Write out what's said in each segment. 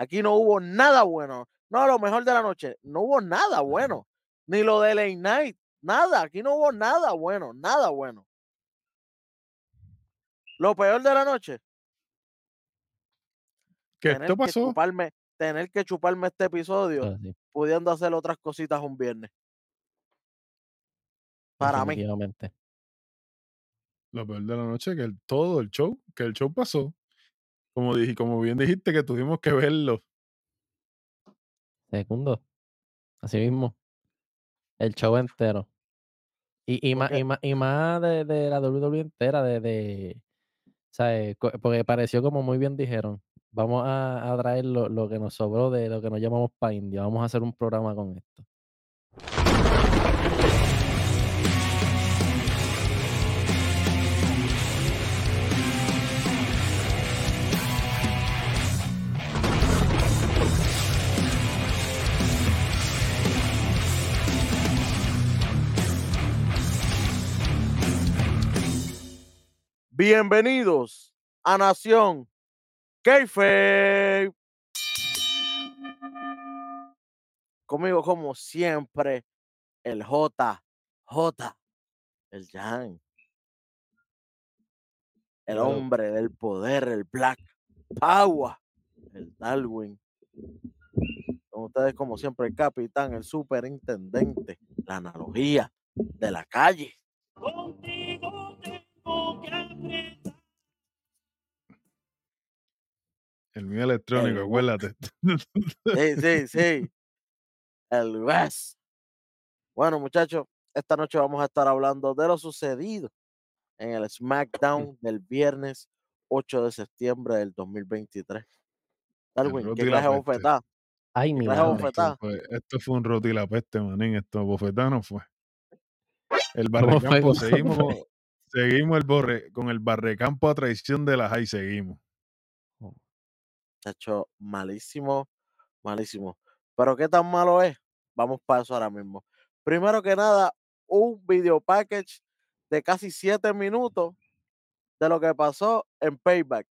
Aquí no hubo nada bueno. No, lo mejor de la noche. No hubo nada bueno. Ni lo de Late Night. Nada. Aquí no hubo nada bueno. Nada bueno. Lo peor de la noche. ¿Qué tener esto que pasó? chuparme, tener que chuparme este episodio, Ah, sí, pudiendo hacer otras cositas un viernes. Para mí. Lo peor de la noche, que el, todo el show, que el show pasó. Como dije, como bien dijiste, que tuvimos que verlo. Segundo. Así mismo. El show entero. Y, y, más, y, más, y más de, de la WWE entera, de, de ¿sabes? Porque pareció como muy bien dijeron. Vamos a, a traer lo, lo que nos sobró de lo que nos llamamos pa' India. Vamos a hacer un programa con esto. Bienvenidos a Nación Keife. Conmigo, como siempre, el J, J, el Jan, el hombre del poder, el Black Power, el Darwin. Con ustedes, como siempre, el capitán, el superintendente, la analogía de la calle. Contigo El mío electrónico, El- acuérdate. Sí, sí, sí. El West. Bueno, muchachos, esta noche vamos a estar hablando de lo sucedido en el SmackDown del viernes 8 de septiembre del 2023. Darwin, ¿qué y la clase bofetada? Ay, mi madre. bofetada? Esto fue, esto fue un roti y la peste, manín. Esto bofetano fue. El barrecampo, ¿Cómo seguimos, seguimos el borre, con el barrecampo a traición de la high, seguimos. Muchacho, malísimo, malísimo. Pero ¿qué tan malo es? Vamos para eso ahora mismo. Primero que nada, un video package de casi 7 minutos de lo que pasó en Payback.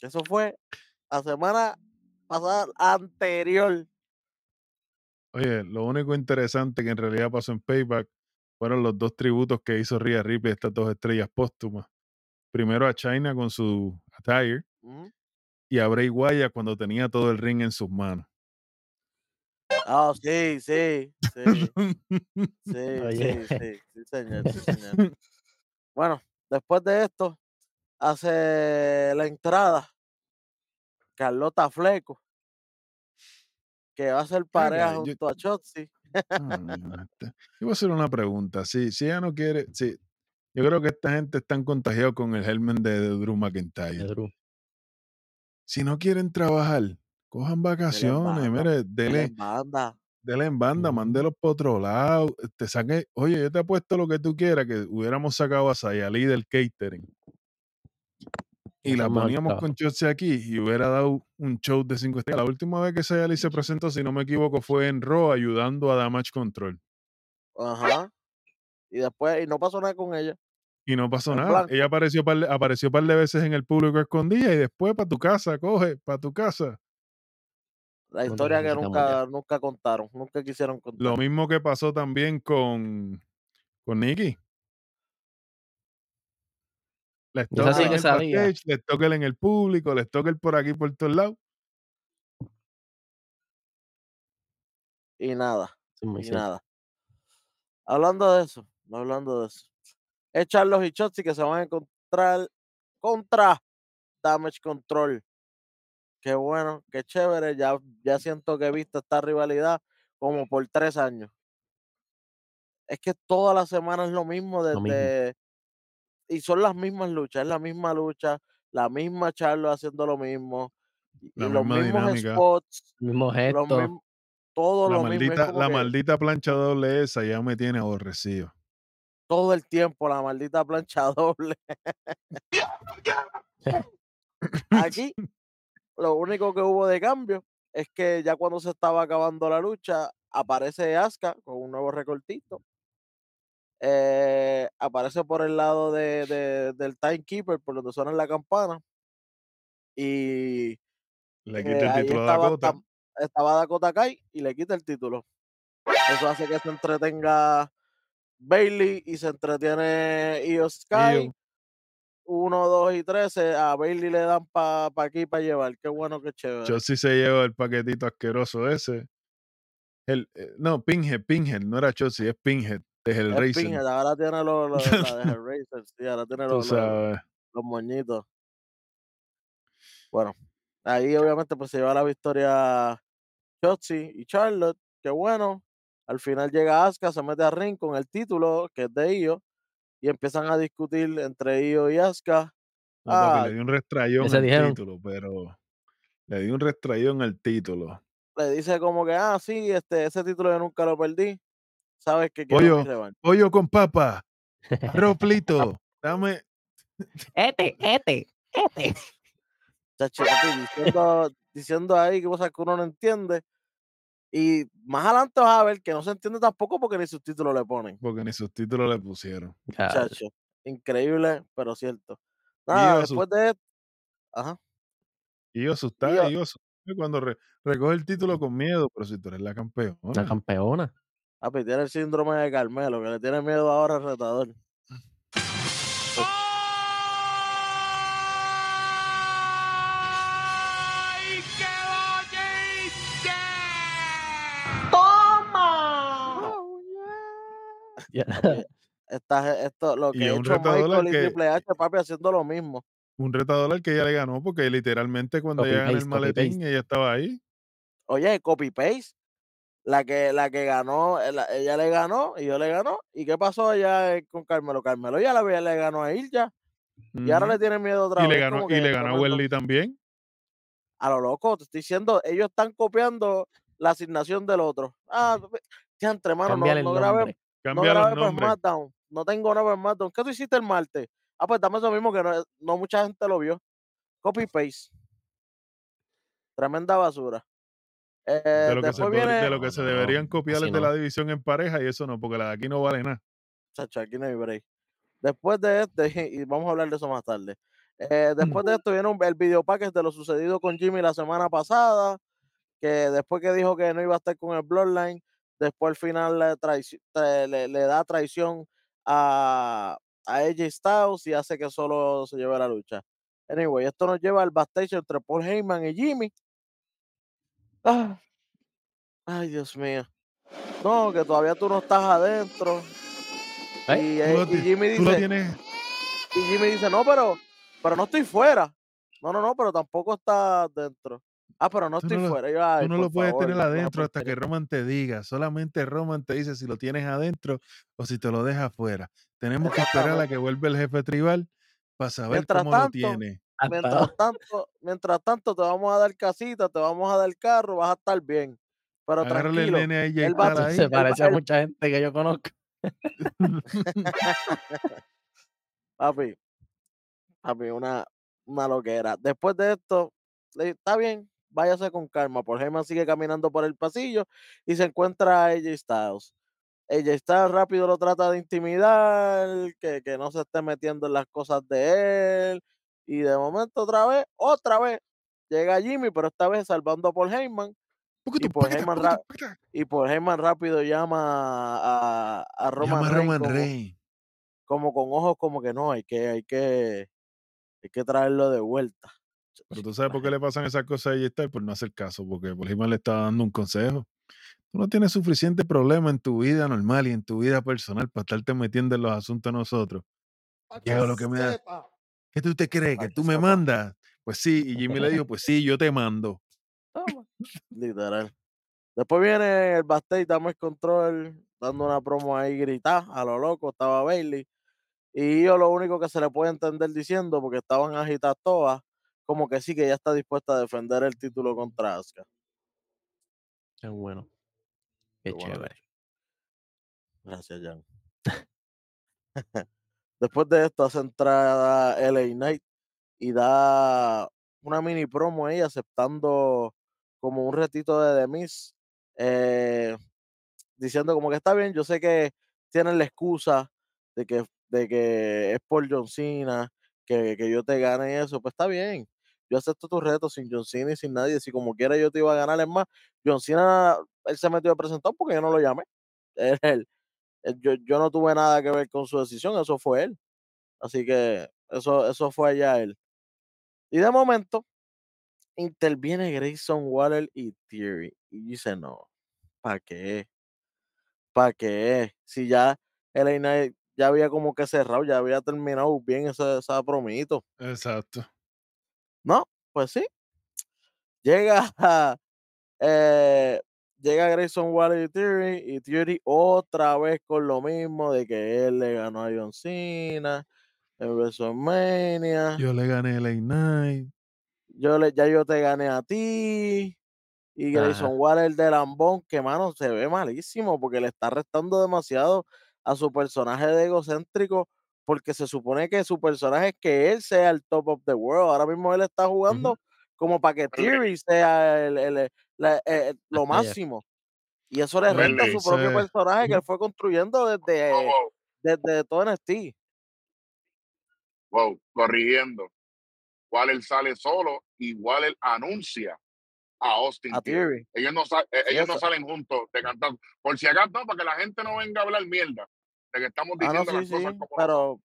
Eso fue la semana pasada anterior. Oye, lo único interesante que en realidad pasó en Payback fueron los dos tributos que hizo Rhea Ripley, estas dos estrellas póstumas. Primero a China con su attire y a Bray Wyatt cuando tenía todo el ring en sus manos. Ah, sí, sí, sí, sí, Oye. sí, sí, sí, señor, sí, señor. Bueno, después de esto, hace la entrada Carlota Fleco, que va a ser pareja yo- junto a Chotzi. Ah, Yo voy a hacer una pregunta. Si, si ella no quiere, si, yo creo que esta gente están contagiados con el germen de, de Drew De McIntyre. Drew. Si no quieren trabajar, cojan vacaciones, mire, dele, en banda. dele en banda, Ujú. mándelos por otro lado. Te saque, oye, yo te apuesto lo que tú quieras, que hubiéramos sacado a Sayali del catering. Y la poníamos con Chotzi aquí y hubiera dado un show de cinco estrellas. La última vez que Sayali se presentó, si no me equivoco, fue en Raw ayudando a Damage Control. Ajá. Y después, y no pasó nada con ella. Y no pasó En nada. Ella apareció par, apareció par de veces en el público escondida y después para tu casa, coge, para tu casa. La historia que nunca, nunca contaron, nunca quisieron contar. Lo mismo que pasó también con, con Nicky. Les toca sí el les toca en el público, les toca por aquí, por todos lados. Y nada. Muy y nada. Hablando de eso, no hablando de eso. Es Charlos y Chotzi que se van a encontrar contra Damage Control. Qué bueno, qué chévere. Ya, ya siento que he visto esta rivalidad como por tres años. Es que toda la semana es lo mismo Lo mismo. desde. Y son las mismas luchas, es la misma lucha, la misma Charlo haciendo lo mismo. Y, La y los misma mismos dinámica. spots, Mismo los gesto. mismos, todo La lo mismo. maldita, como la que- maldita plancha doble esa ya me tiene aborrecido. Todo el tiempo la maldita plancha doble. Aquí lo único que hubo de cambio es que ya cuando se estaba acabando la lucha aparece Asuka con un nuevo recortito. Eh, aparece por el lado de, de- del timekeeper, por donde suena la campana. y Le eh, quita el título a Dakota. estaba Dakota Kai y le quita el título. Eso hace que se entretenga Bailey y se entretiene Io Sky. Io. 1, 2 y 13. A Bailey le dan para pa aquí para llevar. Qué bueno, qué chévere. Chelsea se lleva el paquetito asqueroso ese. El, eh, no, Pinhead, Pinhead, no era Chelsea, es Pinhead, de Es Hellraiser. Pinhead, ahora tiene los, los- la de Hellraiser, sí, ahora tiene los, los, sabes. los moñitos. Bueno, ahí obviamente pues se lleva la victoria Shotzi y Charlotte, que bueno. Al final llega Asuka, se mete a ring con el título, que es de Io, y empiezan a discutir entre Io y Asuka. No, Ah, le dio un restrayón al dijeron. título, pero le dio un restrayón al título. le dice como que, ah, sí, este, ese título yo nunca lo perdí. Sabes que Pollo, pollo con papa, arroz frito, dame. Este, este, este. Chacho, diciendo, diciendo ahí cosas que uno no entiende. Y más adelante vas a ver que no se entiende tampoco porque ni sus títulos le ponen. Porque ni sus títulos le pusieron. Ya, Chacho, increíble, pero cierto. Nada, después de esto, ajá, Y yo asustado, yo- y yo asustado cuando re- recoge el título con miedo, pero si tú eres la campeona. La campeona. papi, tiene el síndrome de Carmelo, que le tiene miedo ahora al retador. ¡Ay, Esto, lo Y que ha un hecho retador al Michael y que- Triple H, papi, haciendo lo mismo. Un retador al que ella le ganó, porque literalmente cuando Copy ella gana el maletín, ella estaba ahí. Oye, copy paste. La que, la que ganó, eh, la- ella le ganó y yo le ganó. ¿Y qué pasó allá eh, con Carmelo? Carmelo ya la le ganó a Ilja y ahora le tiene miedo otra y le vez. ganó, como y le ganó a. Welly también. A lo loco, te estoy diciendo, ellos están copiando la asignación del otro. Ah, entre manos, no, no grabé, no los nombres. SmackDown. No tengo nada para SmackDown. ¿Qué tú hiciste el martes? Ah, pues dame eso mismo que no, no mucha gente lo vio. Copy paste. Tremenda basura. Eh, De lo, que se, viene. de lo que deberían copiar es de no. la división en pareja y eso no, porque la de aquí no vale nada. Chacho, aquí no hay break. Después de este, y vamos a hablar de eso más tarde. eh, después de esto viene un- el video package de lo sucedido con Jimmy la semana pasada, que después que dijo que no iba a estar con el Bloodline, después al final le, da traición a, a AJ Styles y hace que solo se lleve la lucha. Anyway, esto nos lleva al backstage entre Paul Heyman y Jimmy. Ah. Ay, Dios mío. No, que todavía tú no estás adentro. ¿Eh? Y, eh, y Jimmy dice, y Jimmy dice, no, pero, pero no estoy fuera. No, no, no, pero tampoco está dentro. Ah, pero no Tú estoy no fuera. Y yo, "Ay, Tú no lo puedes favor, tener la adentro hasta que porquería". Roman te diga. Solamente Roman te dice si lo tienes adentro o si te lo deja afuera. Tenemos que esperar a Exactamente. que vuelva el jefe tribal para saber Mientras cómo lo tiene. Mientras tanto, mientras tanto, te vamos a dar casita, te vamos a dar carro, vas a estar bien. Pero Agárrale el nene a ella él va ahí. se él va- parece a mucha gente que yo conozco. papi, papi, una, una loquera. Después de esto, le dije, está bien, váyase con calma. Paul Heyman sigue caminando por el pasillo y se encuentra a AJ Styles. AJ Styles rápido lo trata de intimidar, que, que no se esté metiendo en las cosas de él. Y de momento otra vez, otra vez, llega Jimmy, pero esta vez salvando a Paul Heyman. Y poquito, Heyman, y rápido llama a, a Roman, Llama Roman como, como con ojos como que no, hay que, hay que, hay que traerlo de vuelta. Pero tú sabes por qué le pasan esas cosas a Styles por no hacer caso, porque Heyman le estaba dando un consejo. Tú no tienes suficiente problema en tu vida normal y en tu vida personal para estarte metiendo en los asuntos de nosotros. ¿Qué hago lo que me da? ¿Qué tú te crees? ¿Que que tú me mandas? Pues sí, y Jimmy le dijo, pues sí, yo te mando. Toma. Literal. Después viene el backstage, damos el control, dando una promo ahí gritar a lo loco, estaba Bailey. Y yo lo único que se le puede entender diciendo, porque estaban agitadas todas, como que sí, que ya está dispuesta a defender el título contra Asuka. Qué bueno. Qué Qué bueno, chévere. Gracias, Jan. Después de esto hace entrada LA Knight y da una mini promo ahí aceptando como un retito de The Miz, eh, diciendo como que está bien, yo sé que tienen la excusa de que, de que es por John Cena, que, que yo te gane eso, pues está bien. Yo acepto tu reto sin John Cena y sin nadie. Si como quiera yo te iba a ganar, es más, John Cena, él se metió a presentar porque yo no lo llamé. Él- yo, yo no tuve nada que ver con su decisión, eso fue él. Así que eso, eso fue allá él. Y de momento interviene Grayson Waller y Theory. Y dice, no, ¿para qué? ¿Para qué? Si ya Knight ya había como que cerrado, ya había terminado bien esa, esa promito. Exacto. No, pues sí. Llega eh, llega Grayson Waller y Theory, y Theory otra vez con lo mismo de que él le ganó a John Cena en WrestleMania. Yo, Yo le gané el Night. le, ya yo te gané a ti. Y Ajá. Grayson Waller de Lambón, que mano, se ve malísimo porque le está restando demasiado a su personaje de egocéntrico, porque se supone que su personaje es que él sea el top of the world. Ahora mismo él está jugando como para que Theory sea el, el- la- eh, lo máximo. Y eso le resta a su propio personaje que él fue construyendo desde, Wow, wow, desde todo NXT. wow, corrigiendo. Waller sale solo y Waller anuncia a Austin A Theory. Ellos no, eh, no salen juntos de cantar. Por si acaso, para que la gente no venga a hablar mierda de que estamos Ah, no, diciendo sí, las sí, cosas como pero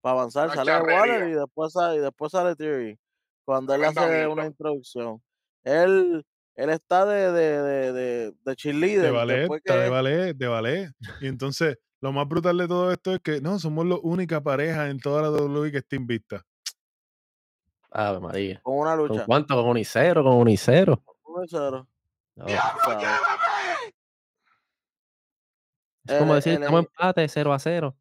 para avanzar sale Waller charrería. y después sale, y después sale Theory. Cuando él hace una introducción. Él, él está de, de, de, de, de cheerleader. De ballet, está de que- ballet, de ballet. Y entonces, lo más brutal de todo esto es que no, somos la única pareja en toda la WWE que está invicta. Ave María. con una ¿Con lucha. cuánto? ¿Con unicero? ¿Con unicero? Un cero, No. Es como El- decir, el- estamos empate 0 a 0.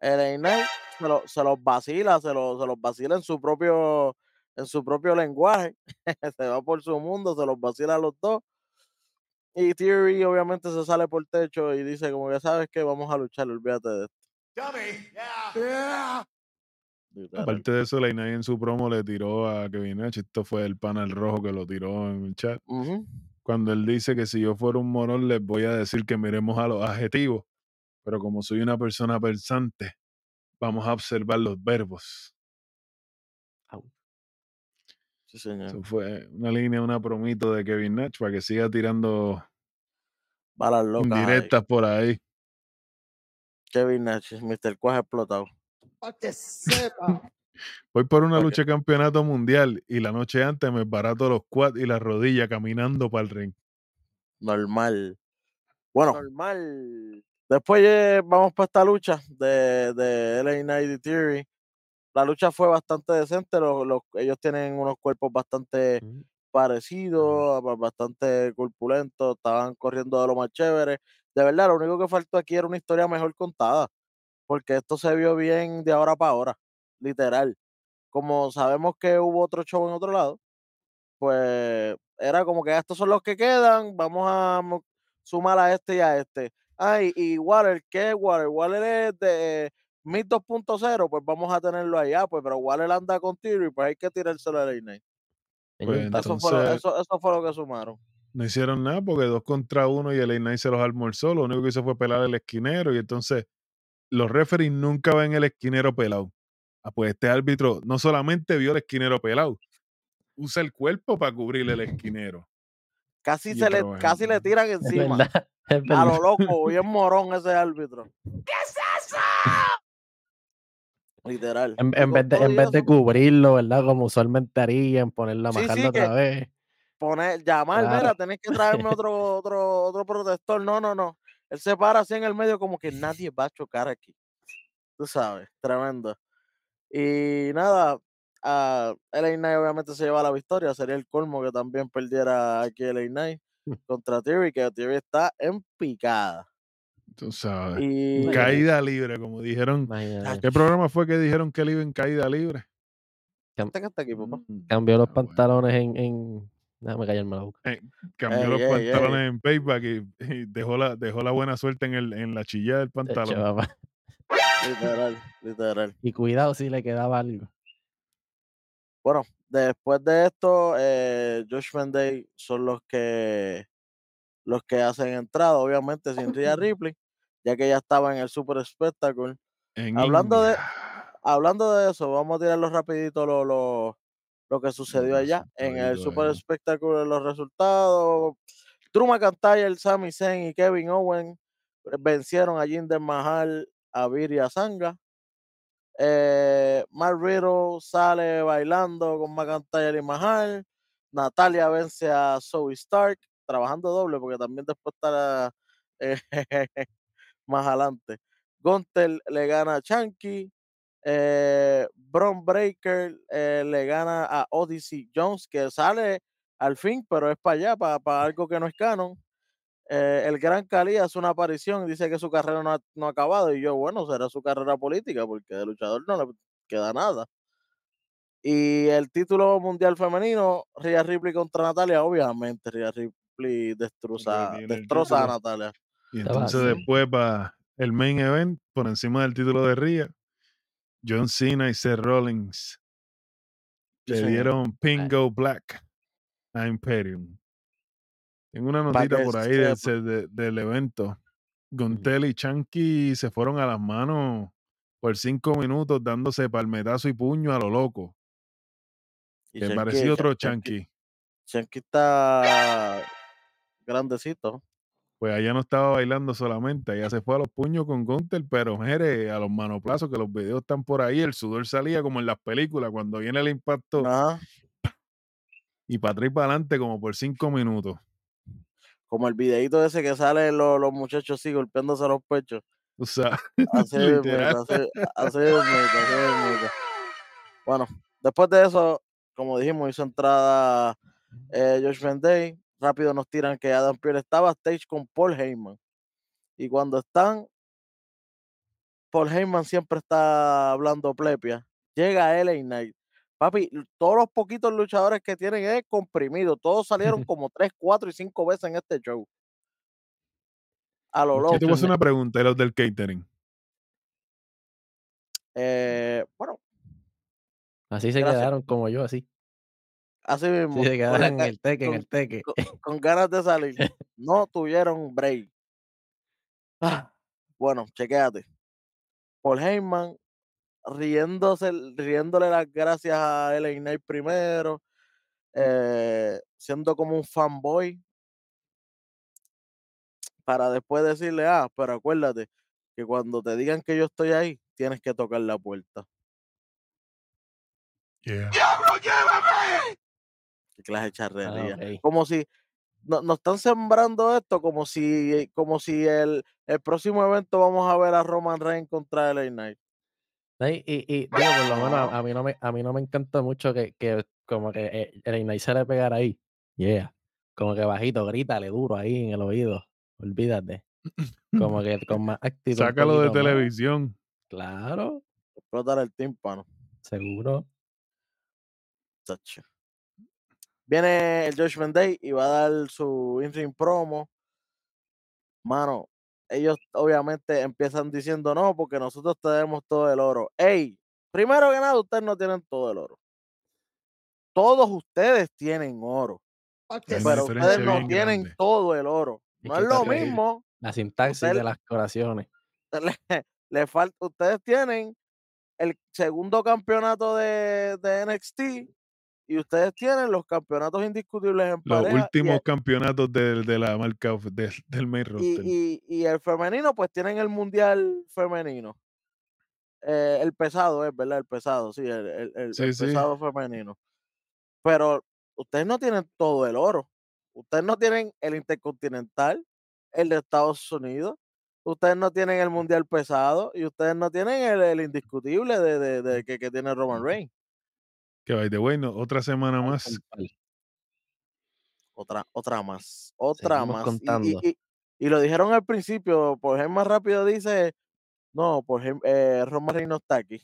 el Knight se, lo- se los vacila, se, lo- se los vacila en su propio, en su propio lenguaje. se va por su mundo, se los vacila a los dos. Y Theory obviamente se sale por techo y dice como que sabes que vamos a luchar, olvídate de esto. Aparte de eso, Leinay en su promo le tiró a Kevin Nash. Esto fue el panel rojo que lo tiró en el chat. Ujú. Cuando él dice que si yo fuera un morón, les voy a decir que miremos a los adjetivos. Pero como soy una persona pensante, vamos a observar los verbos. Sí, señor. Eso fue una línea, una promito de Kevin Nash para que siga tirando Balas locas. ahí. indirectas por ahí. Kevin Nash, Mr. Cuaje explotado. Voy por una lucha de campeonato mundial y la noche antes me barato los quads y las rodillas caminando para el ring. Normal. Bueno, normal. Después eh, vamos para esta lucha de, de LA Knight y Theory. La lucha fue bastante decente. los- los- ellos tienen unos cuerpos bastante parecidos, ba- bastante corpulentos. Estaban corriendo de lo más chévere. De verdad, lo único que faltó aquí era una historia mejor contada. Porque esto se vio bien de ahora para ahora. Literal. Como sabemos que hubo otro show en otro lado, pues era como que estos son los que quedan, vamos a sumar a este y a este. Ah, y, Waller, ¿qué es Waller? Waller es de Mid 2.0, pues vamos a tenerlo allá, pues, pero Waller anda con tiro y pues hay que tirárselo a Leinay. Pues Eso, fue eso fue lo que sumaron. no hicieron nada porque dos contra uno y el Knight se los almorzó. Lo único que hizo fue pelar el esquinero y entonces los referees nunca ven el esquinero pelado. Ah, pues este árbitro no solamente vio el esquinero pelado, usa el cuerpo para cubrir el esquinero. Casi, Y se le, casi le tiran Es encima. verdad. Es A lo loco, bien morón ese árbitro. Literal. En, Y en con vez de, en vez de eso, cubrirlo, ¿verdad? Como usualmente harían, ponerla Sí, sí, otra que- vez. poner, llamar, Claro. mira, tenés que traerme otro, otro, otro protector. No, no, no. Él se para así en el medio como que nadie va a chocar aquí. Tú sabes, tremendo. Y nada, a LA Knight obviamente se lleva la victoria. Sería el colmo que también perdiera aquí LA Knight contra Theory, que Theory está en picada. Tú sabes. Y En caída libre, como dijeron. Imagínate. ¿Qué programa fue que dijeron que él iba en caída libre? Aquí, papá. Mm, Cambió los ah, bueno. pantalones en, en... Déjame callarme la boca. Cambió Ey, los ey, pantalones en payback y, y dejó, la, dejó la buena suerte en, el, en la chilla del pantalón. papá. Literal, literal. Y cuidado si le quedaba algo. Bueno, después de esto, eh, Josh Day son los que los que hacen entrada, obviamente sin Rhea Ripley, ya que ella estaba en el Super Spectacle. En Hablando de- hablando de eso, vamos a tirarlo rapidito lo, lo, lo que sucedió allá en el Super ahí. Espectacular, los resultados. Drew McIntyre, Sami Zayn y Kevin Owen vencieron a Jinder Mahal, a Vir y a Sanga. Eh, Mark Riddle sale bailando con McIntyre y Mahal. Natalia vence a Zoe Stark, trabajando doble porque también después está eh, más adelante. Gunther le gana a Chanky. Eh, Bron Breaker eh, le gana a Odyssey Jones, que sale al fin, pero es para allá, para, para algo que no es canon. Eh, el Gran Cali hace una aparición y dice que su carrera no ha, no ha acabado. Y yo, bueno, será su carrera política, porque de luchador no le queda nada. Y el título mundial femenino, Rhea Ripley contra Natalia, obviamente Rhea Ripley el destroza a. Natalia. Y entonces después va el main event por encima del título de Ria. John Cena y Seth Rollins le dieron Pingo Black a Imperium. Tengo una notita por ahí del, evento. Gontel y Chanky se fueron a las manos por cinco minutos dándose palmetazo y puño a lo loco. Shanky- parecía otro Chanky. Shanky está grandecito. Pues allá no estaba bailando solamente, allá se fue a los puños con Gunter, pero mire, a los manoplazos, que los videos están por ahí, el sudor salía como en las películas, cuando viene el impacto Ajá. y para atrás y para adelante como por cinco minutos. Como el videito ese que sale los, los muchachos así golpeándose los pechos. O sea, Así literal. así, así mismito. Bueno, después de eso, como dijimos, hizo entrada eh, Josh Day. Rápido nos tiran que Adam Pearce estaba stage con Paul Heyman. Y cuando están, Paul Heyman siempre está hablando plepia. Llega LA Knight. Papi, todos los poquitos luchadores que tienen es comprimido. Todos salieron como 3, 4 y 5 veces en este show. A lo Yo loco. te voy a hacer una pregunta, los del catering. Eh, bueno, Así se Gracias. quedaron como yo, así. así mismo. Sí, se quedaron en el teque, en con- el teque. con, con ganas de salir. No tuvieron break. Ah, bueno, chequéate. Paul Heyman riéndose, riéndole las gracias a LA Knight primero, eh, siendo como un fanboy, para después decirle, ah, pero acuérdate que cuando te digan que yo estoy ahí, tienes que tocar la puerta. Yeah. Qué clase de charrería. Ah. Como si no- nos están sembrando esto como si como si el, el próximo evento vamos a ver a Roman Reigns contra LA Knight. Y, y, y, digo, por lo menos a, a mí no me, a mí no me encanta mucho que, que como que eh, el Ignite se le pegara ahí. Yeah. Como que bajito, grítale duro ahí en el oído. Olvídate. Como que con más actitud. Sácalo de más. televisión. Claro, Explotar el tímpano. seguro. chacho. Viene el Judgment Day y va a dar su in-ring promo. Mano, ellos obviamente empiezan diciendo no, porque nosotros tenemos todo el oro. Ey, primero que nada, ustedes no tienen todo el oro. Todos ustedes tienen oro, pero ustedes no tienen grande. todo el oro. No es lo mismo. La sintaxis de las oraciones. le, le falta, ustedes tienen el segundo campeonato de, de NXT y ustedes tienen los campeonatos indiscutibles en Los pareja y últimos el- campeonatos del- de, la marca of- del- main y, roster. y- y el femenino pues tienen el mundial femenino. Eh, el pesado es verdad el pesado sí el, el- el- Sí, el sí. pesado femenino. Pero ustedes no tienen todo el oro. Ustedes no tienen el intercontinental el de Estados Unidos. Ustedes no tienen el mundial pesado y ustedes no tienen el, el indiscutible de, de- de que, que tiene Roman Reigns Que by the way, no, otra semana más. otra otra más otra Seguimos más. Y- contando. y, y- y lo dijeron al principio por ejemplo más rápido dice no por ejemplo eh, Roman Reigns no está aquí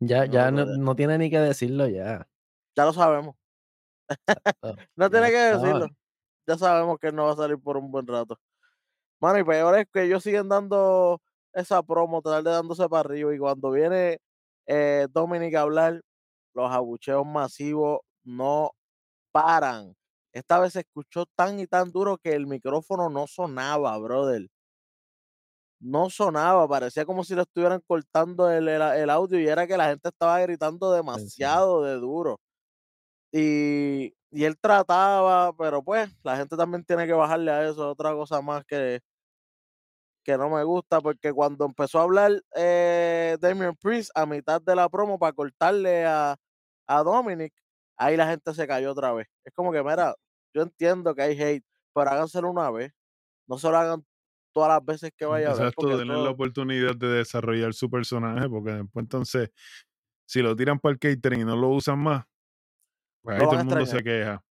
Ya, No, ya no, tiene ni que decirlo ya. ya lo sabemos. No tiene que decirlo. Ya sabemos que no va a salir por un buen rato. Mano y peor es que ellos siguen dando esa promo tratar de dándose para arriba y cuando viene eh, Dominic hablar los abucheos masivos no paran. Esta vez se escuchó tan y tan duro que el micrófono no sonaba brother. No sonaba, parecía como si le estuvieran cortando el, el- el audio y era que la gente estaba gritando demasiado de duro. Y, y él trataba, pero pues la gente también tiene que bajarle a eso, otra cosa más que, que no me gusta, porque cuando empezó a hablar eh, Damian Priest a mitad de la promo para cortarle a, a Dominic, ahí la gente se cayó otra vez. Es como que, mira, yo entiendo que hay hate, pero háganselo una vez. No se lo hagan todas las veces que vaya a hablar. Exacto, tener la oportunidad de desarrollar su personaje, porque después entonces, si lo tiran para el catering y no lo usan más, pues ahí todo el mundo se queja.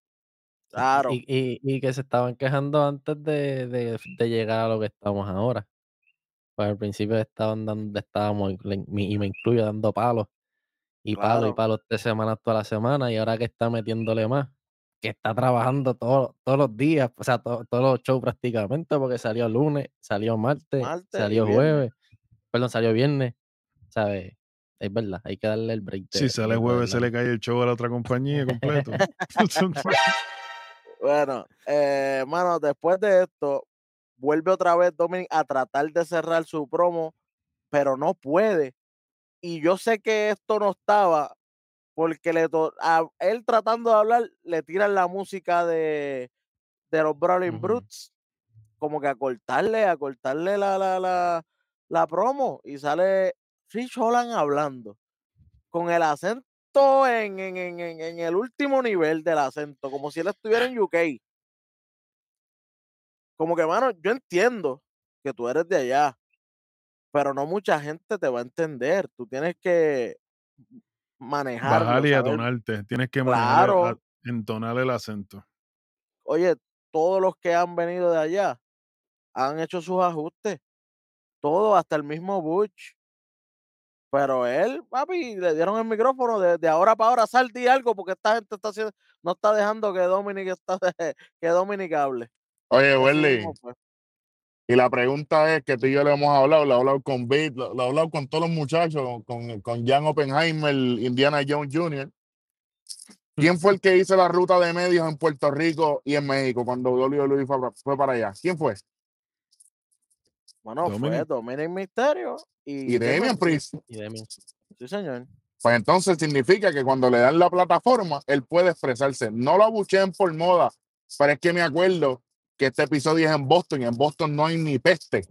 Claro, Y, y, y que se estaban quejando antes de, de, de llegar a lo que estamos ahora. Pues al principio estaban dando, estábamos, y me- incluyo, dando palos. Y palos y palos tres semanas toda la semana. Y ahora que está metiéndole más, que está trabajando todo- todos los días, o sea, to- todos los shows prácticamente, porque salió lunes, salió martes, Martes salió jueves, perdón, salió viernes, ¿sabes? Es verdad, hay que darle el break. Si de- sale de- de jueves, se le cae el show a la otra compañía completo. Bueno, eh, mano, después de esto, vuelve otra vez Dominic a tratar de cerrar su promo, pero no puede. Y yo sé que esto no estaba, porque le to- a él tratando de hablar, le tiran la música de, de los Brawling. Brutes, como que a cortarle, a cortarle la, la, la, la promo, y sale Rich Holland hablando, con el acento en, en, en, en- en el último nivel del acento, como si él estuviera en UK. Como que, mano, yo entiendo que tú eres de allá, pero no mucha gente te va a entender. Tú tienes que manejarlo, Bajar y atonarte. Tienes que manejar, Claro. a- entonar el acento. Oye, todos los que han venido de allá han hecho sus ajustes. Todo, hasta el mismo Butch. Pero él, papi, le dieron el micrófono de, de ahora para ahora, sal di algo, porque esta gente está haciendo, no está dejando que Dominic está que Dominic hable. Oye, Welly, y la pregunta es que tú y yo le hemos hablado, le he hablado con Beat, lo, lo he hablado con todos los muchachos, con, con Jan Oppenheimer, Indiana Jones Jr. ¿Quién fue el que hizo la ruta de medios en Puerto Rico y en México cuando WWE fue, fue para allá? ¿Quién fue? Bueno, fue Dominic. Dominic Mysterio y, Y Damian Priest. Y Demian. Sí, señor. Pues entonces significa que cuando le dan la plataforma, él puede expresarse. No lo abucheen por moda, pero es que me acuerdo que este episodio es en Boston y en Boston no hay ni peste,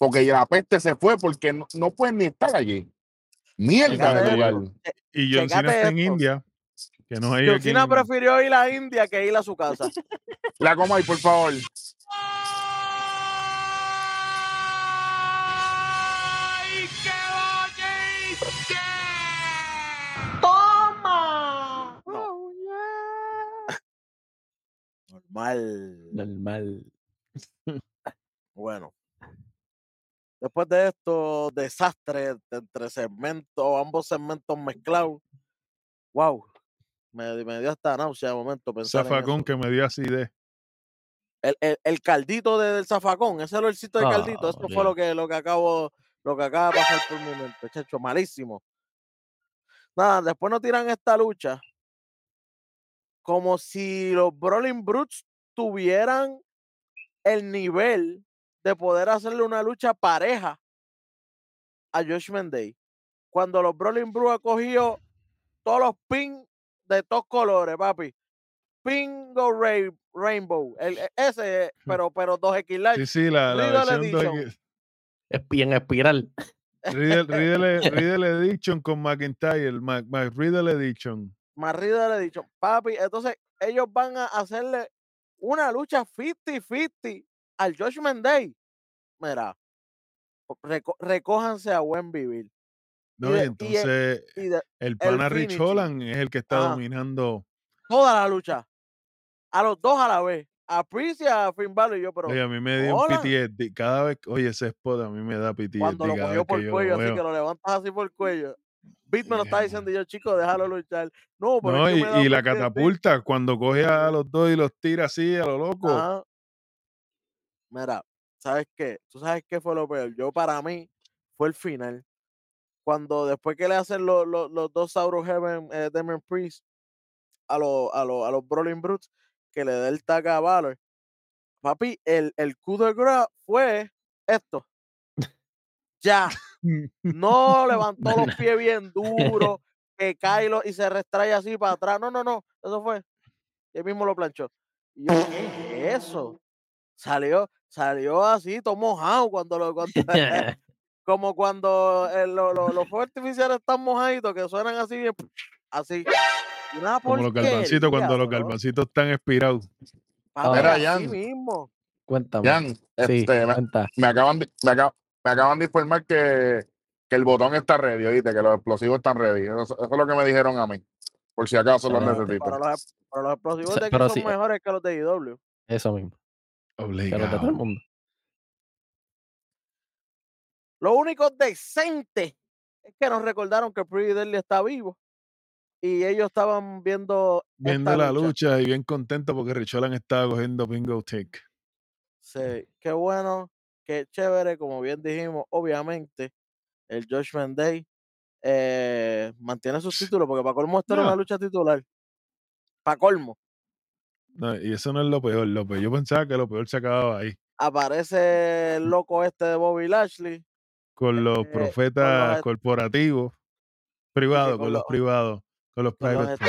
porque la peste se fue porque no, no pueden ni estar allí. Mierda de lugar. Y John Cena está en. India, que no hay John Cena en- prefirió ir a India que ir a su casa. La coma ahí, por favor. ¡Toma! Normal. Normal. Bueno. Después de esto, desastre de entre segmentos, ambos segmentos mezclados. Wow. Me, me dio hasta náusea de momento pensar en zafacón que me dio acidez. El, el, el caldito de- del zafacón, ese olorcito de Ah, caldito, eso fue olvídate. lo que, lo que acabo, lo que acaba de pasar por mi mente, chacho, malísimo. Nada, después nos tiran esta lucha como si los Brawling Brutes tuvieran el nivel de poder hacerle una lucha pareja a Josh Day. Cuando los Brawling Brutes ha cogido todos los pins de todos colores, papi. Pingo Ray- Rainbow. El, e- ese, pero, pero 2X Large. Sí, sí, la, versión en espiral. Riddle, Riddle, Riddle Edition con McIntyre, Mac, Mac Riddle Edition. más Riddle dicho, papi, entonces ellos van a hacerle una lucha 50-50 al Judgment Day. Mira, reco- recójanse a buen vivir. No, Y de- y entonces Y de el pana Rich. Holland es el que está dominando. toda la lucha, a los dos a la vez, a Priest y a Finn Balor, y yo, pero Oye, a mí me dio un PTSD. Cada vez, oye, ese spot a mí me da PTSD cuando lo cogió por que el cuello, lo así que lo levantas así por el cuello. Beat me lo está diciendo y yo, chico, déjalo luchar. No, pero No, es que y, la catapulta, cuando coge a los dos y los tira así a lo loco. Ajá. Mira, ¿sabes qué? ¿Tú sabes qué fue lo peor? Yo, para mí, fue el final. Cuando después que le hacen los, los, los dos Sauron Heaven, eh, Demon Priest, a los, a a los Brawling Brutes, que le da el tag a Valor. Papi, el, el coup de grace fue esto. Ya. No levantó los pies bien duros, que cae lo- y se retrae así para atrás. No, no, no. Eso fue. Él mismo lo planchó. Y yo, ¿qué es eso? Salió, salió así, todo mojado cuando lo cuando- como cuando eh, lo- lo- los fuegos artificiales están mojaditos, que suenan así bien, así. Una Como los galvancitos, cuando los galvancitos están expirados. Mira, Jan. mismo. Cuéntame. Jan, Sí, este, me, cuenta. me acaban de, me, acab- me acaban de informar que, que el botón está ready, ¿oíste? Que los explosivos están ready. Eso, eso es lo que me dijeron a mí. Por si acaso los necesito. Pero los, pero los explosivos de aquí son sí, eh mejores que los de IW. Eso mismo. Que los de todo el Obligado. mundo. Lo único decente es que nos recordaron que Pretty Deadly está vivo. Y ellos estaban viendo Viendo la lucha. lucha y bien contento porque Richolan estaba cogiendo bingo tick. Sí, qué bueno, qué chévere, como bien dijimos, obviamente, el Judgment Day eh, mantiene sus títulos, porque para colmo esta era una No, lucha titular. Para colmo. no, y eso no es lo peor. Lo peor. Yo pensaba que lo peor se acababa ahí. Aparece el loco este de Bobby Lashley. Con los eh, con los profetas corporativos, privados, con con los los, privados, con los con private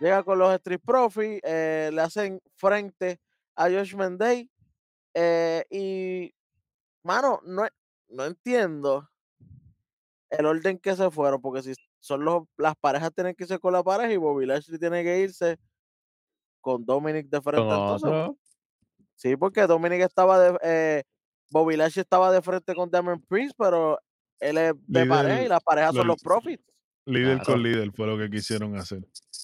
llega con los Street Profits, eh, le hacen frente a Judgment Day. eh, y, mano, no, no entiendo el orden que se fueron, porque si son los, las parejas tienen que irse con la pareja y Bobby Lashley tiene que irse con Dominic de frente. Entonces, otro. sí, porque Dominic estaba de, eh, Bobby Lashley estaba de frente con Damon Priest, pero él es de pareja y las parejas son lo- los Profits. Líder Claro. con líder fue lo que quisieron hacer.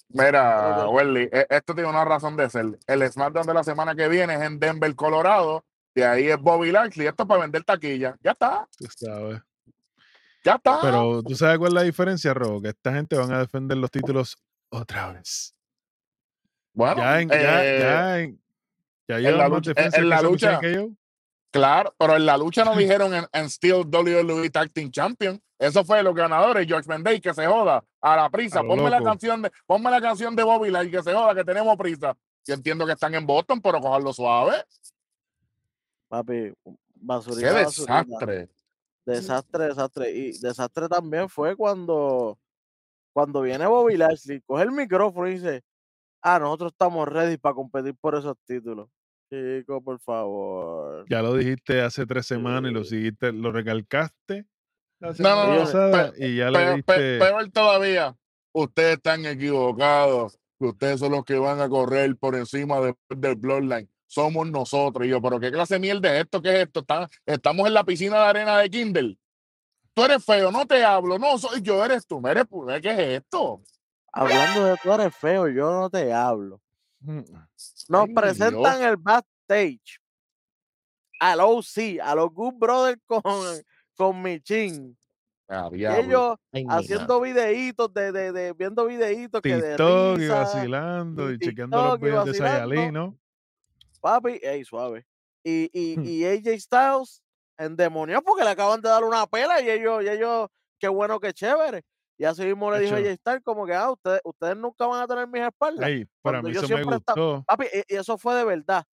Mira, Welly, e- esto tiene una razón de ser. El SmackDown de la semana que viene es en Denver, Colorado. De ahí es Bobby Lashley. Esto es para vender taquilla. Ya está, Tú sabes. ya está. Pero tú sabes cuál es la diferencia, Robo, que esta gente van a defender los títulos otra vez. bueno, Ya en, ya, eh, ya en, ya en la lucha, en, la lucha, que yo. claro, pero en la lucha no dijeron en, en Steel WWE Tag Team Champion. Eso fue los ganadores, George Mendez, que se joda a la prisa. A lo Ponme la canción de, ponme la canción de Bobby Lashley, que se joda, que tenemos prisa. Yo entiendo que están en Boston, pero cojarlo suave. Papi, Qué basurita, basurita. desastre. Desastre, desastre. Y desastre también fue cuando, cuando viene Bobby Lashley, coge el micrófono y dice, ah, nosotros estamos ready para competir por esos títulos. Chico, por favor. Ya lo dijiste hace tres semanas y lo seguiste, lo recalcaste No, no, no. pasada pe- y ya le pe- pe- diste. peor todavía, ustedes están equivocados. Ustedes son los que van a correr por encima de- del Bloodline. Somos nosotros. Y yo, pero ¿qué clase de mierda es esto? ¿Qué es esto? Está- estamos en la piscina de arena de Kindle. Tú eres feo, no te hablo. No, soy yo, eres tú. Eres, ¿Qué es esto? Hablando de tú eres feo, yo no te hablo. Mm, Nos Ay, presentan el backstage al OC, a los Good Brothers con, con Michin. Ah, ellos Ay, haciendo videitos, de, de, de- viendo videitos que de TikTok y risa, vacilando y chequeando los videos de. Sayalí, ¿no? papi, ey, suave. Y, y, Hmm. y AJ Styles endemoniado porque le acaban de dar una pela y ellos, y ellos, qué bueno, qué chévere. Y así mismo le dijo Hecho. AJ Styles como que, ah, ustedes, ustedes nunca van a tener mis espaldas. Ey, para Cuando mí eso me gustó. Papi, y, y eso fue de verdad.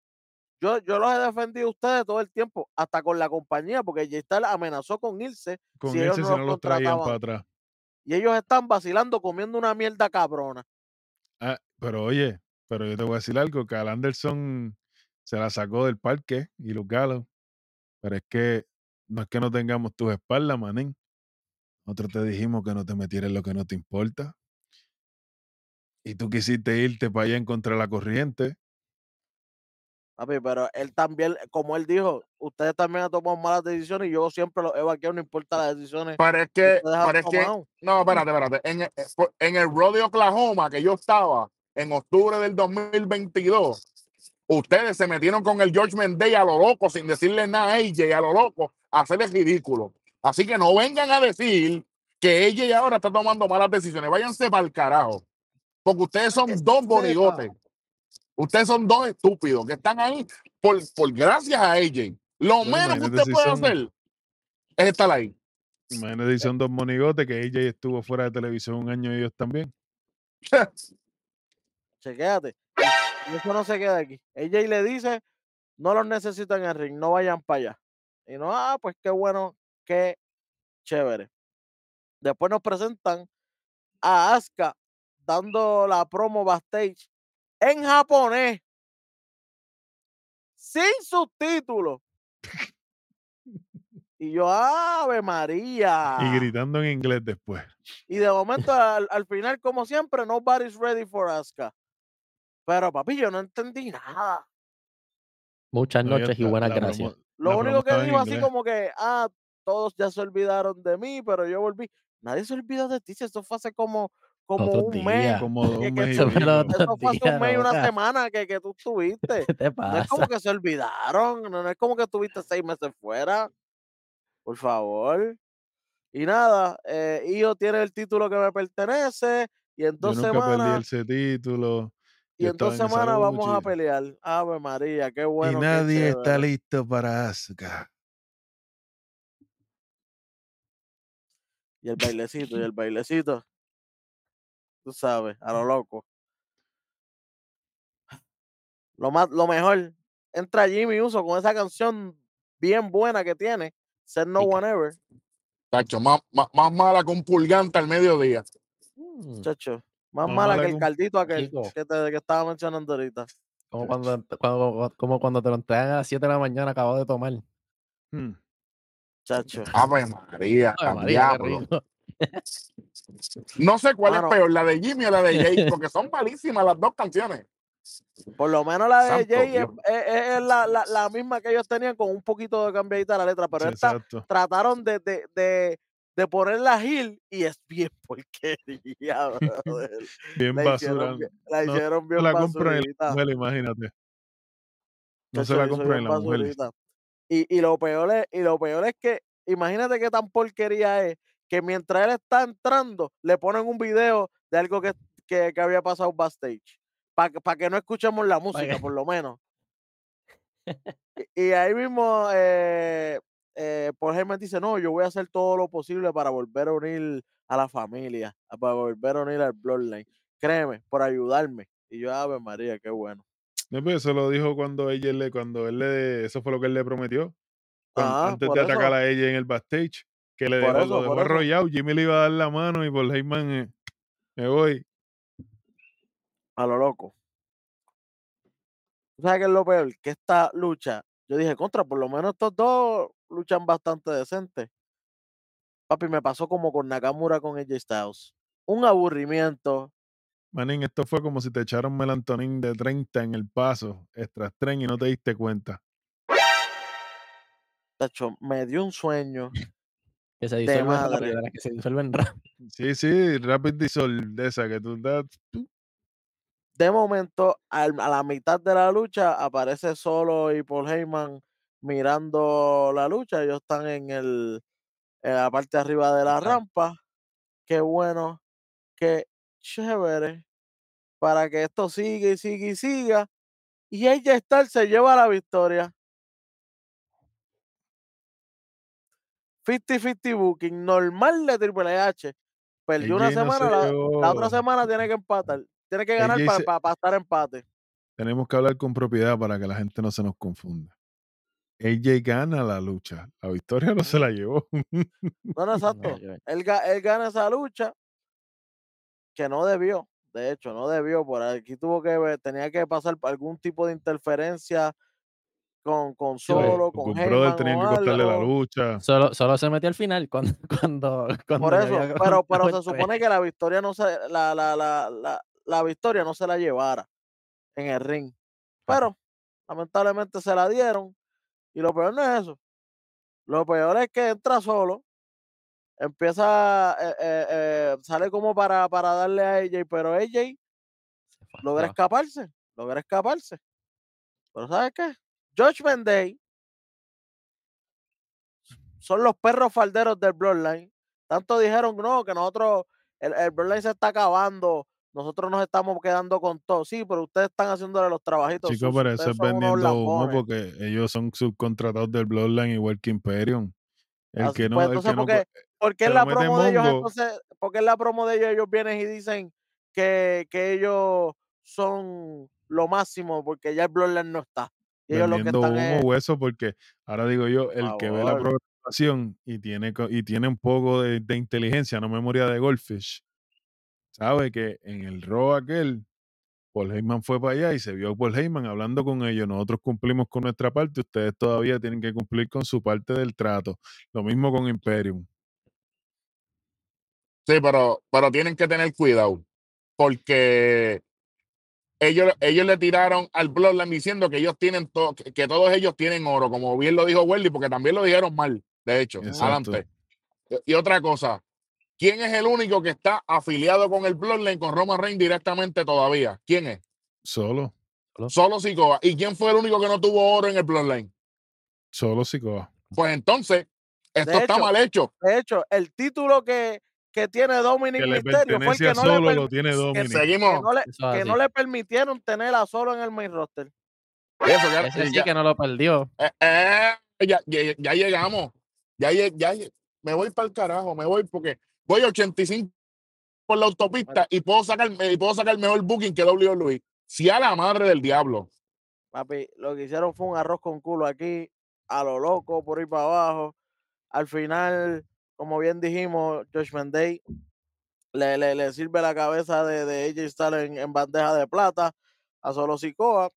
Yo, yo los he defendido a ustedes todo el tiempo, hasta con la compañía, porque Styles amenazó con irse Con si ese ellos si no no los traían para atrás. Y ellos están vacilando comiendo una mierda cabrona. Ah, pero oye, pero yo te voy a decir algo, que Al Anderson se la sacó del parque y los galos. Pero es que no es que no tengamos tus espaldas, manín. Nosotros te dijimos que no te metieras en lo que no te importa. Y tú quisiste irte para allá en contra de la corriente. Papi, pero él también, como él dijo, ustedes también han tomado malas decisiones y yo siempre los he vaqueado, no importa las decisiones Pero es que pero es que, no, espérate, espérate. En, el- eh, en el Road de Oklahoma que yo estaba en octubre del 2022, ustedes se metieron con el George Mendey a lo loco, sin decirle nada a AJ, a lo loco, a hacerle ridículo. Así que no vengan a decir que AJ ahora está tomando malas decisiones. Váyanse para el carajo. Porque ustedes son dos bonigotes. Ustedes son dos estúpidos que están ahí por, por gracias a AJ. Lo Bueno, menos que usted si puede son- hacer es estar ahí. Imagínate si son dos monigotes que ella estuvo fuera de televisión un año y ellos también. Chequéate. Y eso no se queda aquí. Ella y le dice, no los necesitan en el ring, no vayan para allá. Y no, ah, pues qué bueno qué chévere. Después nos presentan a Asuka dando la promo backstage en japonés. Sin subtítulos. Y yo, Ave María. Y gritando en inglés después. Y de momento, al, al final, como siempre, nobody's ready for Asuka. Pero papi, yo no entendí nada. Muchas No, noches y buenas la gracias. Lo la único que dijo así como que, ah, todos ya se olvidaron de mí, pero yo volví. Nadie se olvidó de ti, si eso fue hace como, como Otros un mes. Como que- un que mes y Eso fue los pico. otros Eso fue hace un mes y una semana que, que tú estuviste. ¿Qué te No es como que se olvidaron, no, no es como que estuviste seis meses fuera. Por favor. Y nada, eh, Io tiene el título que me pertenece y en Yo dos perdí semanas, ese título. y yo en dos semanas vamos a pelear. Ave María, qué bueno. y nadie está listo para Asuka. Y el bailecito, y el bailecito. Tú sabes, a lo loco. Lo más, lo mejor. Entra Jimmy Uso con esa canción bien buena que tiene. Ser No. One Ever. Tacho, más, más, más mala que un pulgante al mediodía. Mm, Chacho. Más Más mala mala que el caldito aquel que, te, que estaba mencionando ahorita. Como cuando, cuando, como cuando te lo entregan a las 7 de la mañana acabado de tomar. Hmm. Chacho. Ave María, al María, diablo. No sé cuál es peor, la de Jimmy o la de Jay, porque son malísimas las dos canciones. Por lo menos la de Santo Jay es, Dios. es- es la, la- la misma que ellos tenían con un poquito de cambiadita la letra, pero Sí, esta exacto. trataron de, de, de, de poner la Gil y es bien porquería. Bien La basura. la No hicieron bien la mujer, imagínate. No se la hizo compra ni bien la mujer. Y, y lo peor es, y lo peor es que, imagínate qué tan porquería es que mientras él está entrando, le ponen un video de algo que, que, que había pasado backstage. Para que, pa' que no escuchemos la música, por lo menos. y, y ahí mismo, eh, eh, Paul Heyman dice, no, yo voy a hacer todo lo posible para volver a unir a la familia, para volver a unir al Bloodline. Créeme, por ayudarme. Y yo, Ave María, qué bueno. No, pero eso lo dijo cuando ella le, cuando él le, eso fue lo que él le prometió. Ah, antes de atacar eso. a ella en el backstage, que le dejó, eso, lo dejó arrollado. Jimmy le iba a dar la mano y por Heyman eh, me voy. a lo loco. ¿Tú sabes qué es lo peor? Que esta lucha, yo dije, contra, por lo menos estos dos luchan bastante decente. Papi, me pasó como con Nakamura con AJ Styles. Un aburrimiento. Manín, esto fue como si te echaron melantonín de 30 en el paso, extra tren y no te diste cuenta. tacho, me dio un sueño. Que se disuelven rápido, que se disuelven rápido. Sí, sí, Rapid Dissolve, de esa que tú das. De momento, al- a la mitad de la lucha, aparece solo y Paul Heyman mirando la lucha. Ellos están en, el, en la parte de arriba de la Ajá. rampa. Qué bueno, qué chévere. Para que esto siga y siga y siga. Y ella Star se lleva la victoria. 50-50 booking, normal de Triple H. Perdió una no semana, se la, la otra semana tiene que empatar. Tiene que ganar para se- estar empate. Tenemos que hablar con propiedad para que la gente no se nos confunda. AJ gana la lucha. La victoria no se la llevó. No, no, exacto. Él, él gana esa lucha que no debió. De hecho, no debió. Por aquí tuvo que ver, tenía que pasar por algún tipo de interferencia con, con Solo, con un brother Heyman tenía que costarle la lucha. Solo, solo se metió al final cuando, cuando, cuando Por eso, había pero, pero se supone que la victoria no se, la, la, la, la, la victoria no se la llevara en el ring. Pero lamentablemente se la dieron. Y lo peor no es eso. Lo peor es que entra solo. Empieza, eh, eh, eh, sale como para, para darle a AJ, pero AJ logra escaparse, logra escaparse. Pero ¿sabes qué? Judgment Day son los perros falderos del Bloodline. Tanto dijeron, no, que nosotros, el, el Bloodline se está acabando, nosotros nos estamos quedando con todo. Sí, pero ustedes están haciéndole los trabajitos Chicos, pero eso es vendiendo humo porque ellos son subcontratados del Bloodline igual que Imperium. El Así, que no, pues, el entonces, que no, porque, en la promo de ellos, entonces, porque en la promo de ellos, ellos vienen y dicen que, que ellos son lo máximo porque ya el Bloodline no está. Ellos lo que vendiendo están humo es, hueso porque ahora digo yo, el que ve la programación y tiene, y tiene un poco de, de inteligencia, no memoria de Goldfish, sabe que en el Raw aquel, Paul Heyman fue para allá y se vio a Paul Heyman hablando con ellos. Nosotros cumplimos con nuestra parte, ustedes todavía tienen que cumplir con su parte del trato. Lo mismo con Imperium. Sí, pero, pero tienen que tener cuidado. Porque ellos, ellos le tiraron al Bloodline diciendo que ellos tienen todo, que, que todos ellos tienen oro, como bien lo dijo Welly, porque también lo dijeron mal, de hecho. Exacto. Adelante. Y otra cosa, ¿quién es el único que está afiliado con el Bloodline, con Roman Reigns directamente todavía? ¿Quién es? Solo, Solo Sikoa. ¿Y quién fue el único que no tuvo oro en el Bloodline? solo Sikoa. Pues entonces, esto De está hecho, mal hecho. De hecho, el título que, que tiene Dominic Que le Mysterio fue el que a no, le, solo per- lo tiene Dominic. que Seguimos. no le, Eso es que no le permitieron tenerla solo en el main roster. Eso, ya- Ese sí ya- que no lo perdió. Eh, eh, ya, ya- ya llegamos. Ya, ya, me voy para el carajo, me voy porque voy a 85 por la autopista y puedo sacar y puedo sacar mejor booking que WWE. Si a la madre del diablo. Papi, lo que hicieron fue un arroz con culo aquí, a lo loco, por ir para abajo. Al final, como bien dijimos, Josh Day le, le, le sirve la cabeza de, de AJ Styles en, en bandeja de plata a Solo Sikoa.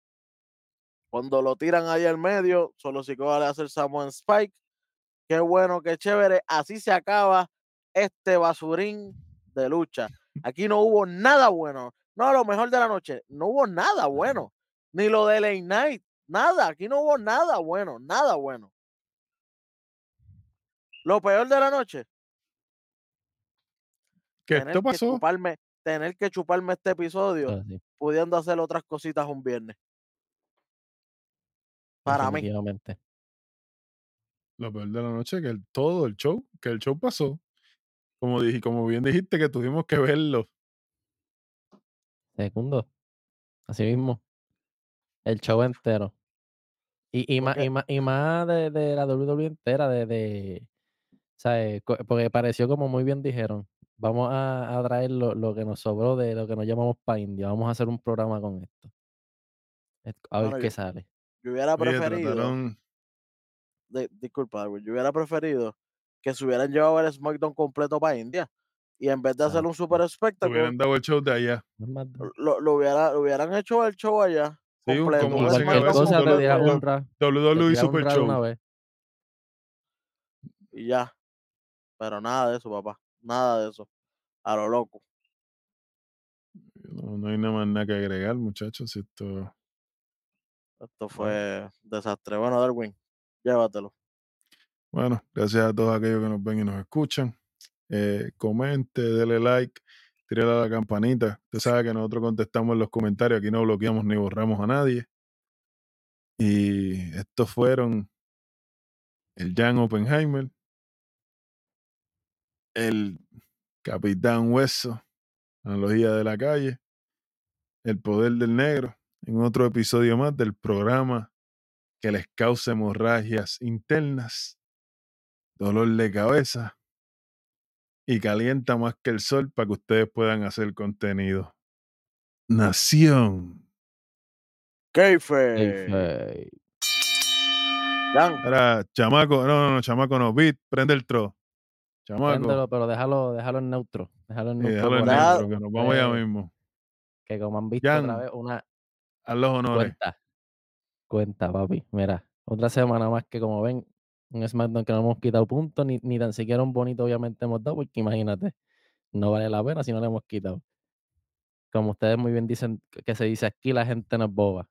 Cuando lo tiran ahí al medio, Solo Sikoa le hace el Samoan Spike. Qué bueno, qué chévere. Así se acaba este basurín de lucha. Aquí no hubo nada bueno. No, lo mejor de la noche. No hubo nada bueno. Ni lo de Late Night. Nada. Aquí no hubo nada bueno. Nada bueno. Lo peor de la noche. ¿Qué tener esto que pasó? chuparme, tener que chuparme este episodio así, pudiendo hacer otras cositas un viernes. Para mí. Lo peor de la noche, que el, todo el show, que el show pasó. Como dije, como bien dijiste, que tuvimos que verlo. Segundo. Así mismo. El show entero. Y, y, más, Porque- y, más, y más de, de la WWE entera, de, de ¿sabes? Co- Porque pareció como muy bien dijeron. Vamos a, a traer lo, lo que nos sobró de lo que nos llamamos pa' India. Vamos a hacer un programa con esto. Es- A ver Bueno, qué yo- sale. Yo hubiera Oye, preferido. trataron, de- disculpa, Darwin, yo hubiera preferido que se hubieran llevado el SmackDown completo para India. Y en vez de hacer un super espectáculo, hubieran dado el show de allá. no es más nada. lo, lo hubiera, lo hubieran hecho el show allá. Sí, un- completo, como un hacen a Cualquier veces SmackDown cosa te con dirá los- un ra. te WWE dirá un Super una Show. vez. y ya. Pero nada de eso, papá. Nada de eso. A lo loco. No, no hay nada más nada que agregar, muchachos. Esto, Esto fue desastre. Bueno, Darwin, llévatelo. bueno, gracias a todos aquellos que nos ven y nos escuchan. Eh, comente, dele like, tírale a la campanita. Usted sabe que nosotros contestamos en los comentarios. Aquí no bloqueamos ni borramos a nadie. Y estos fueron el Jan Oppenheimer, el Capitán Hueso, analogía de la calle, el poder del negro, en otro episodio más del programa que les causa hemorragias internas, dolor de cabeza y calienta más que el sol para que ustedes puedan hacer contenido. Nación. Keife. Ahora, chamaco, no, no, no, chamaco no, beat, prende el tro. Chamaco, pero déjalo, déjalo en neutro. Déjalo en neutro. déjalo en que nos vamos ya eh, mismo. Que como han visto otra vez, una haz los honores. cuenta. Cuenta, papi. Mira, otra semana más que como ven, un SmackDown que no hemos quitado puntos, ni, ni tan siquiera un bonito obviamente hemos dado, porque imagínate, no vale la pena si no le hemos quitado. Como ustedes muy bien dicen, que- que se dice aquí, la gente no es boba.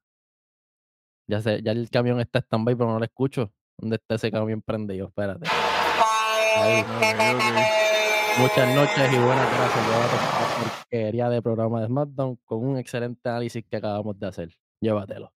Ya sé, ya el camión está stand-by, pero no lo escucho. ¿Dónde está ese camión prendido? Espérate. Muchas noches y buenas gracias. Llévate esta porquería de programa de SmackDown con un excelente análisis que acabamos de hacer. Llévatelo.